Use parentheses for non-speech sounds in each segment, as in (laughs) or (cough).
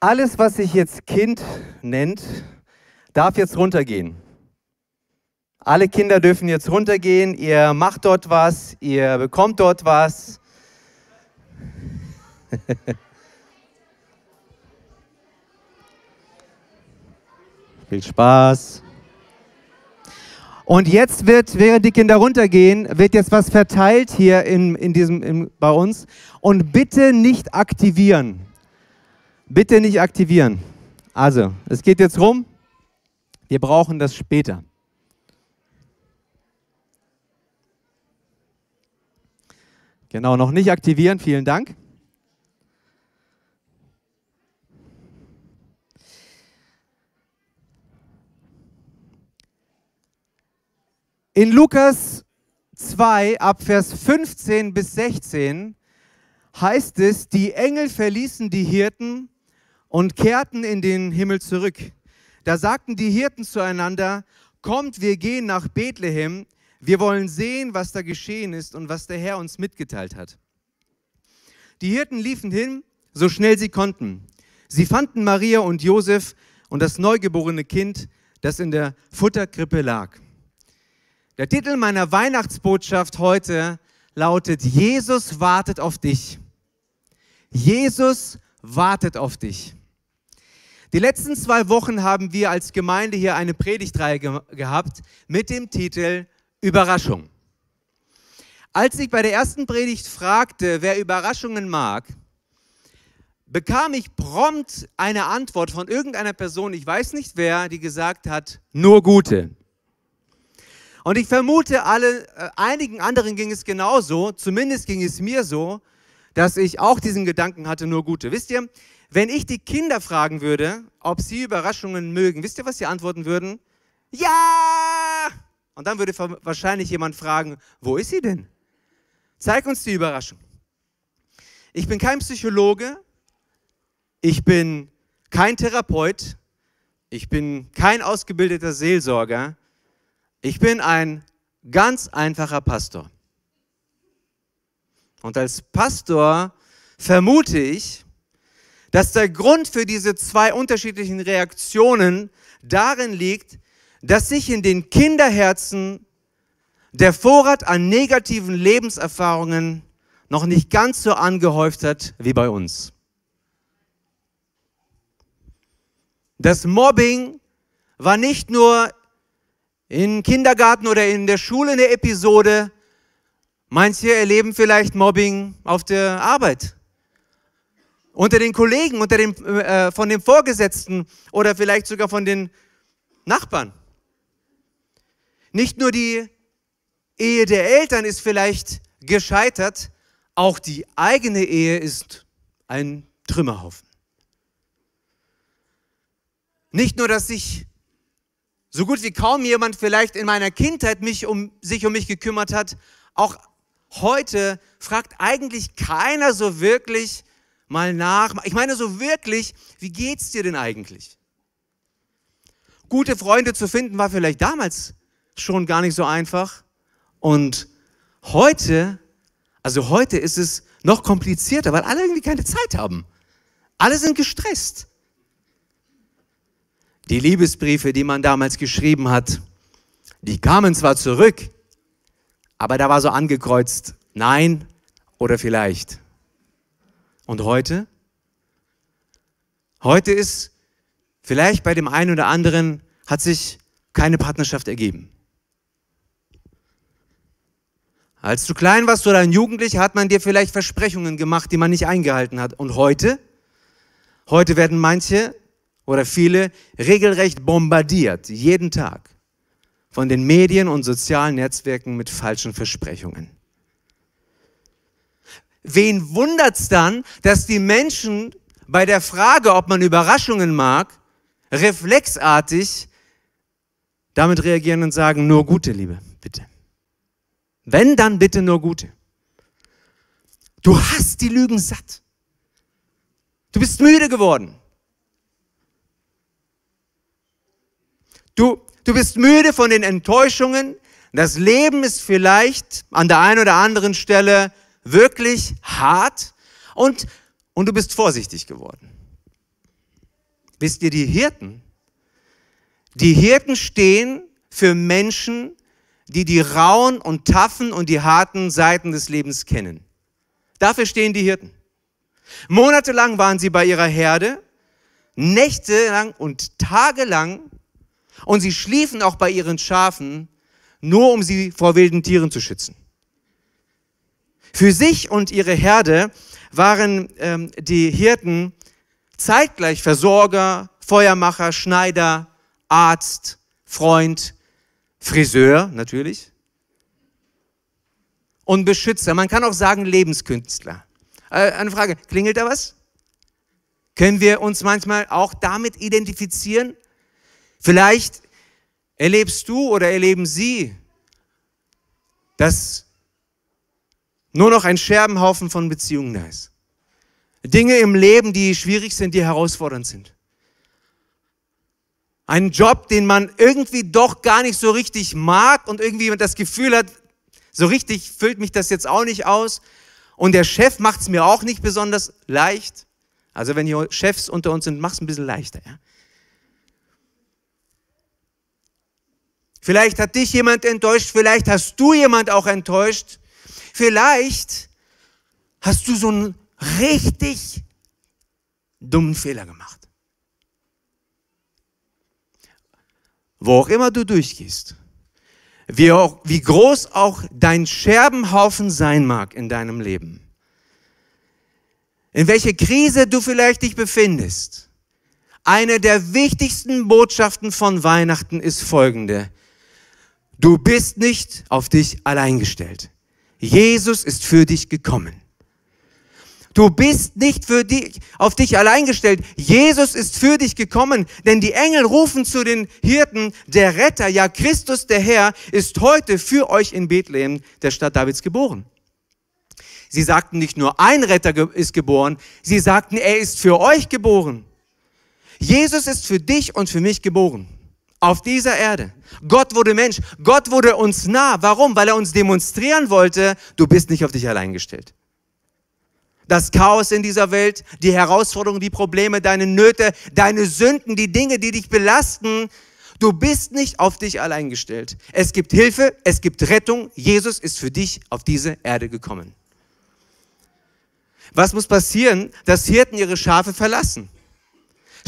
Alles, was sich jetzt Kind nennt, darf jetzt runtergehen. Alle Kinder dürfen jetzt runtergehen. Ihr macht dort was, ihr bekommt dort was. (laughs) Viel Spaß. Und jetzt wird, während die Kinder runtergehen, wird jetzt was verteilt hier in, in diesem, in, bei uns. Und bitte nicht aktivieren. Bitte nicht aktivieren. Also, es geht jetzt rum. Wir brauchen das später. Genau, noch nicht aktivieren. Vielen Dank. In Lukas 2 ab Vers 15 bis 16 heißt es, die Engel verließen die Hirten und kehrten in den Himmel zurück. Da sagten die Hirten zueinander, kommt, wir gehen nach Bethlehem, wir wollen sehen, was da geschehen ist und was der Herr uns mitgeteilt hat. Die Hirten liefen hin, so schnell sie konnten. Sie fanden Maria und Josef und das neugeborene Kind, das in der Futterkrippe lag. Der Titel meiner Weihnachtsbotschaft heute lautet, Jesus wartet auf dich. Jesus wartet auf dich. Die letzten zwei Wochen haben wir als Gemeinde hier eine Predigtreihe ge gehabt mit dem Titel Überraschung. Als ich bei der ersten Predigt fragte, wer Überraschungen mag, bekam ich prompt eine Antwort von irgendeiner Person, ich weiß nicht wer, die gesagt hat, nur gute. Und ich vermute, alle, äh, einigen anderen ging es genauso, zumindest ging es mir so, dass ich auch diesen Gedanken hatte, nur gute. Wisst ihr, wenn ich die Kinder fragen würde, ob sie Überraschungen mögen, wisst ihr, was sie antworten würden? Ja! Und dann würde wahrscheinlich jemand fragen, wo ist sie denn? Zeig uns die Überraschung. Ich bin kein Psychologe, ich bin kein Therapeut, ich bin kein ausgebildeter Seelsorger, ich bin ein ganz einfacher Pastor. Und als Pastor vermute ich, dass der Grund für diese zwei unterschiedlichen Reaktionen darin liegt, dass sich in den Kinderherzen der Vorrat an negativen Lebenserfahrungen noch nicht ganz so angehäuft hat wie bei uns. Das Mobbing war nicht nur in Kindergarten oder in der Schule eine Episode. Manche erleben vielleicht Mobbing auf der Arbeit. Unter den Kollegen, unter dem, äh, von den Vorgesetzten oder vielleicht sogar von den Nachbarn. Nicht nur die Ehe der Eltern ist vielleicht gescheitert, auch die eigene Ehe ist ein Trümmerhaufen. Nicht nur, dass sich so gut wie kaum jemand vielleicht in meiner Kindheit mich um, sich um mich gekümmert hat, auch heute fragt eigentlich keiner so wirklich mal nach. Ich meine so wirklich, wie geht's dir denn eigentlich? Gute Freunde zu finden war vielleicht damals schon gar nicht so einfach. Und heute, also heute ist es noch komplizierter, weil alle irgendwie keine Zeit haben. Alle sind gestresst. Die Liebesbriefe, die man damals geschrieben hat, die kamen zwar zurück, aber da war so angekreuzt, nein oder vielleicht. Und heute? Heute ist vielleicht bei dem einen oder anderen hat sich keine Partnerschaft ergeben. Als du klein warst oder ein Jugendlicher, hat man dir vielleicht Versprechungen gemacht, die man nicht eingehalten hat. Und heute? Heute werden manche oder viele regelrecht bombardiert, jeden Tag, von den Medien und sozialen Netzwerken mit falschen Versprechungen. Wen wundert's dann, dass die Menschen bei der Frage, ob man Überraschungen mag, reflexartig damit reagieren und sagen, nur gute Liebe, bitte. Wenn, dann bitte nur gute. Du hast die Lügen satt. Du bist müde geworden. Du, du bist müde von den Enttäuschungen. Das Leben ist vielleicht an der einen oder anderen Stelle wirklich hart und, und du bist vorsichtig geworden. Wisst ihr, die Hirten, die Hirten stehen für Menschen, die die rauen und taffen und die harten Seiten des Lebens kennen. Dafür stehen die Hirten. Monatelang waren sie bei ihrer Herde, nächtelang und tagelang und sie schliefen auch bei ihren Schafen, nur um sie vor wilden Tieren zu schützen. Für sich und ihre Herde waren ähm, die Hirten zeitgleich Versorger, Feuermacher, Schneider, Arzt, Freund, Friseur natürlich und Beschützer. Man kann auch sagen Lebenskünstler. Äh, eine Frage, klingelt da was? Können wir uns manchmal auch damit identifizieren? Vielleicht erlebst du oder erleben Sie, dass nur noch ein Scherbenhaufen von Beziehungen da ist. Dinge im Leben, die schwierig sind, die herausfordernd sind. Ein Job, den man irgendwie doch gar nicht so richtig mag und irgendwie das Gefühl hat, so richtig füllt mich das jetzt auch nicht aus. Und der Chef macht es mir auch nicht besonders leicht. Also wenn hier Chefs unter uns sind, mach es ein bisschen leichter. Ja? Vielleicht hat dich jemand enttäuscht, vielleicht hast du jemand auch enttäuscht. Vielleicht hast du so einen richtig dummen Fehler gemacht. Wo auch immer du durchgehst, wie, auch, wie groß auch dein Scherbenhaufen sein mag in deinem Leben, in welche Krise du vielleicht dich befindest, eine der wichtigsten Botschaften von Weihnachten ist folgende. Du bist nicht auf dich allein gestellt. Jesus ist für dich gekommen. Du bist nicht für dich, auf dich allein gestellt. Jesus ist für dich gekommen, denn die Engel rufen zu den Hirten, der Retter, ja Christus der Herr, ist heute für euch in Bethlehem, der Stadt Davids, geboren. Sie sagten nicht nur ein Retter ist geboren, sie sagten, er ist für euch geboren. Jesus ist für dich und für mich geboren. Auf dieser Erde. Gott wurde Mensch. Gott wurde uns nah. Warum? Weil er uns demonstrieren wollte, du bist nicht auf dich allein gestellt das Chaos in dieser Welt, die Herausforderungen, die Probleme, deine Nöte, deine Sünden, die Dinge, die dich belasten. Du bist nicht auf dich allein gestellt. Es gibt Hilfe, es gibt Rettung. Jesus ist für dich auf diese Erde gekommen. Was muss passieren, dass Hirten ihre Schafe verlassen?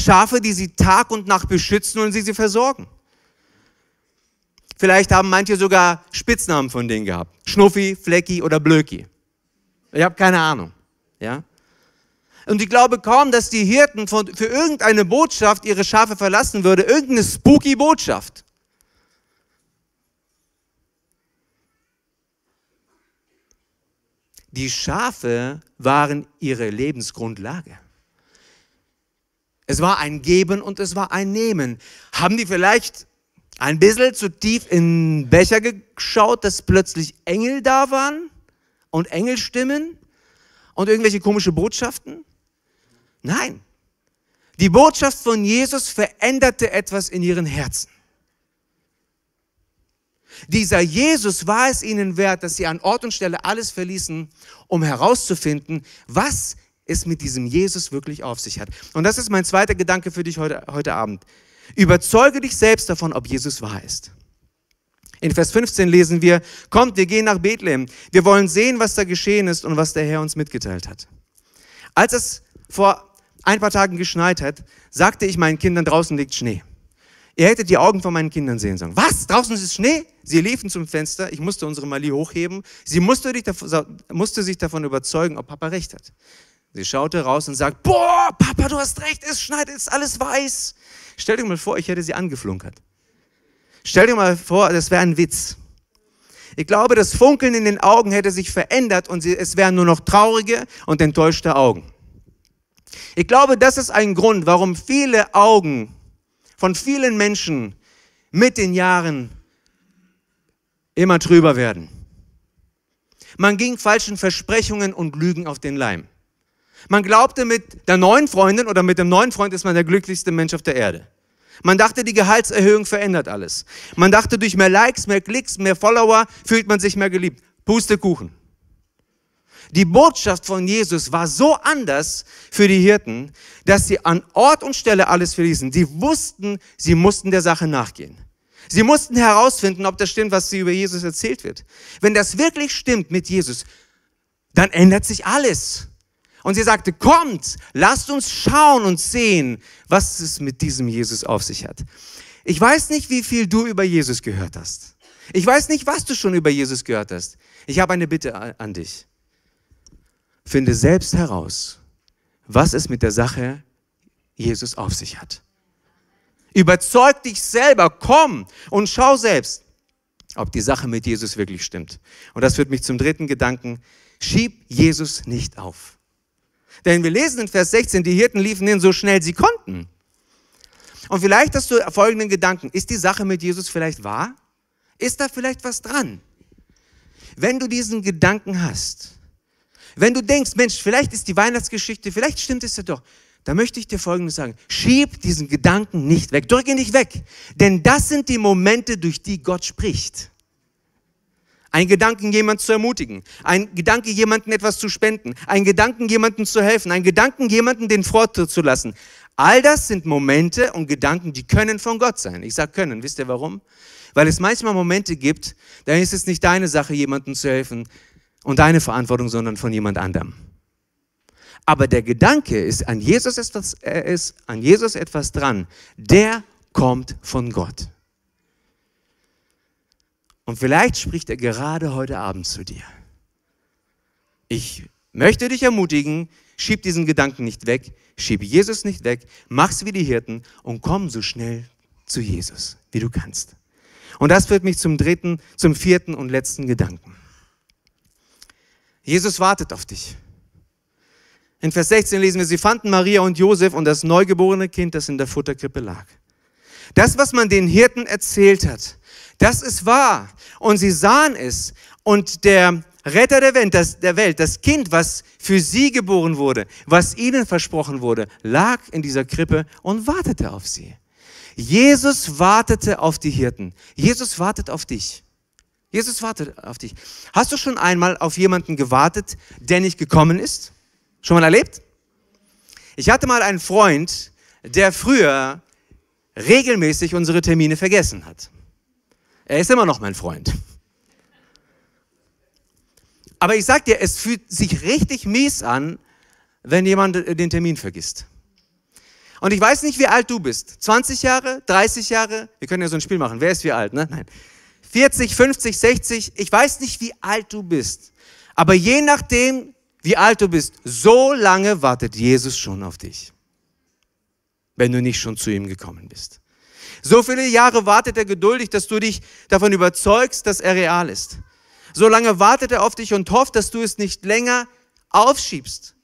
Schafe, die sie Tag und Nacht beschützen und sie sie versorgen. Vielleicht haben manche sogar Spitznamen von denen gehabt. Schnuffi, Flecki oder Blöki. Ich habe keine Ahnung. Ja? Und ich glaube kaum, dass die Hirten von, für irgendeine Botschaft ihre Schafe verlassen würde, irgendeine spooky Botschaft. Die Schafe waren ihre Lebensgrundlage. Es war ein Geben und es war ein Nehmen. Haben die vielleicht ein bisschen zu tief in den Becher geschaut, dass plötzlich Engel da waren und Engelstimmen? und irgendwelche komische Botschaften? Nein. Die Botschaft von Jesus veränderte etwas in ihren Herzen. Dieser Jesus war es ihnen wert, dass sie an Ort und Stelle alles verließen, um herauszufinden, was es mit diesem Jesus wirklich auf sich hat. Und das ist mein zweiter Gedanke für dich heute, heute Abend. Überzeuge dich selbst davon, ob Jesus wahr ist. In Vers 15 lesen wir, kommt, wir gehen nach Bethlehem. Wir wollen sehen, was da geschehen ist und was der Herr uns mitgeteilt hat. Als es vor ein paar Tagen geschneit hat, sagte ich meinen Kindern, draußen liegt Schnee. Ihr hättet die Augen von meinen Kindern sehen sollen. Was? Draußen ist Schnee? Sie liefen zum Fenster. Ich musste unsere Mali hochheben. Sie musste, musste sich davon überzeugen, ob Papa recht hat. Sie schaute raus und sagt, boah, Papa, du hast recht, es schneit, es ist alles weiß. Stell dir mal vor, ich hätte sie angeflunkert. Stell dir mal vor, das wäre ein Witz. Ich glaube, das Funkeln in den Augen hätte sich verändert und es wären nur noch traurige und enttäuschte Augen. Ich glaube, das ist ein Grund, warum viele Augen von vielen Menschen mit den Jahren immer trüber werden. Man ging falschen Versprechungen und Lügen auf den Leim. Man glaubte, mit der neuen Freundin oder mit dem neuen Freund ist man der glücklichste Mensch auf der Erde. Man dachte, die Gehaltserhöhung verändert alles. Man dachte, durch mehr Likes, mehr Klicks, mehr Follower fühlt man sich mehr geliebt. Pustekuchen. Die Botschaft von Jesus war so anders für die Hirten, dass sie an Ort und Stelle alles verließen. Sie wussten, sie mussten der Sache nachgehen. Sie mussten herausfinden, ob das stimmt, was sie über Jesus erzählt wird. Wenn das wirklich stimmt mit Jesus, dann ändert sich alles. Und sie sagte, kommt, lasst uns schauen und sehen, was es mit diesem Jesus auf sich hat. Ich weiß nicht, wie viel du über Jesus gehört hast. Ich weiß nicht, was du schon über Jesus gehört hast. Ich habe eine Bitte an dich. Finde selbst heraus, was es mit der Sache Jesus auf sich hat. Überzeug dich selber, komm und schau selbst, ob die Sache mit Jesus wirklich stimmt. Und das führt mich zum dritten Gedanken. Schieb Jesus nicht auf. Denn wir lesen in Vers 16, die Hirten liefen hin so schnell sie konnten. Und vielleicht hast du folgenden Gedanken. Ist die Sache mit Jesus vielleicht wahr? Ist da vielleicht was dran? Wenn du diesen Gedanken hast, wenn du denkst, Mensch, vielleicht ist die Weihnachtsgeschichte, vielleicht stimmt es ja doch, da möchte ich dir Folgendes sagen. Schieb diesen Gedanken nicht weg. Drück ihn nicht weg. Denn das sind die Momente, durch die Gott spricht. Ein Gedanken, jemanden zu ermutigen. Ein Gedanke, jemanden etwas zu spenden. Ein Gedanken, jemanden zu helfen. Ein Gedanken, jemanden den Vortritt zu lassen. All das sind Momente und Gedanken, die können von Gott sein. Ich sage können. Wisst ihr warum? Weil es manchmal Momente gibt, da ist es nicht deine Sache, jemandem zu helfen und deine Verantwortung, sondern von jemand anderem. Aber der Gedanke ist an Jesus etwas, ist an Jesus etwas dran. Der kommt von Gott. Und vielleicht spricht er gerade heute Abend zu dir. Ich möchte dich ermutigen, schieb diesen Gedanken nicht weg, schieb Jesus nicht weg, mach's wie die Hirten und komm so schnell zu Jesus, wie du kannst. Und das führt mich zum dritten, zum vierten und letzten Gedanken. Jesus wartet auf dich. In Vers 16 lesen wir, sie fanden Maria und Josef und das neugeborene Kind, das in der Futterkrippe lag. Das, was man den Hirten erzählt hat, das ist wahr. Und sie sahen es. Und der Retter der Welt, das, der Welt, das Kind, was für sie geboren wurde, was ihnen versprochen wurde, lag in dieser Krippe und wartete auf sie. Jesus wartete auf die Hirten. Jesus wartet auf dich. Jesus wartet auf dich. Hast du schon einmal auf jemanden gewartet, der nicht gekommen ist? Schon mal erlebt? Ich hatte mal einen Freund, der früher regelmäßig unsere Termine vergessen hat. Er ist immer noch mein Freund. Aber ich sag dir, es fühlt sich richtig mies an, wenn jemand den Termin vergisst. Und ich weiß nicht, wie alt du bist. 20 Jahre, 30 Jahre? Wir können ja so ein Spiel machen. Wer ist wie alt, ne? Nein. 40, 50, 60. Ich weiß nicht, wie alt du bist. Aber je nachdem, wie alt du bist, so lange wartet Jesus schon auf dich, wenn du nicht schon zu ihm gekommen bist. So viele Jahre wartet er geduldig, dass du dich davon überzeugst, dass er real ist. So lange wartet er auf dich und hofft, dass du es nicht länger aufschiebst.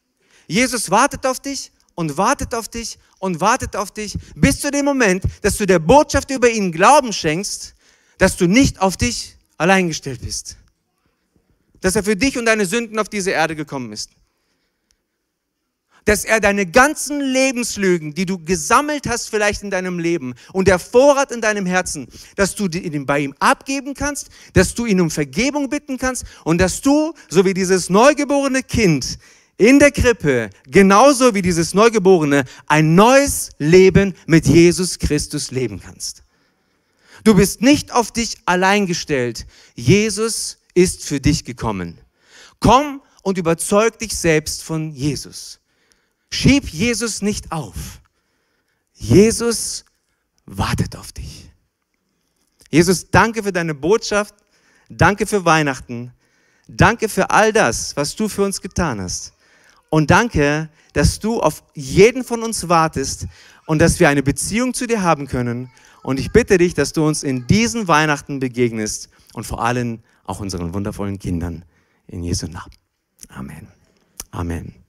Jesus wartet auf dich und wartet auf dich und wartet auf dich bis zu dem Moment, dass du der Botschaft über ihn Glauben schenkst, dass du nicht auf dich allein gestellt bist dass er für dich und deine Sünden auf diese Erde gekommen ist. Dass er deine ganzen Lebenslügen, die du gesammelt hast vielleicht in deinem Leben und der Vorrat in deinem Herzen, dass du ihn bei ihm abgeben kannst, dass du ihn um Vergebung bitten kannst und dass du, so wie dieses neugeborene Kind in der Krippe, genauso wie dieses Neugeborene, ein neues Leben mit Jesus Christus leben kannst. Du bist nicht auf dich allein gestellt. Jesus ist für dich gekommen. Komm und überzeug dich selbst von Jesus. Schieb Jesus nicht auf. Jesus wartet auf dich. Jesus, danke für deine Botschaft. Danke für Weihnachten. Danke für all das, was du für uns getan hast. Und danke, dass du auf jeden von uns wartest und dass wir eine Beziehung zu dir haben können. Und ich bitte dich, dass du uns in diesen Weihnachten begegnest und vor allem auch unseren wundervollen Kindern in Jesu Namen. Amen. Amen.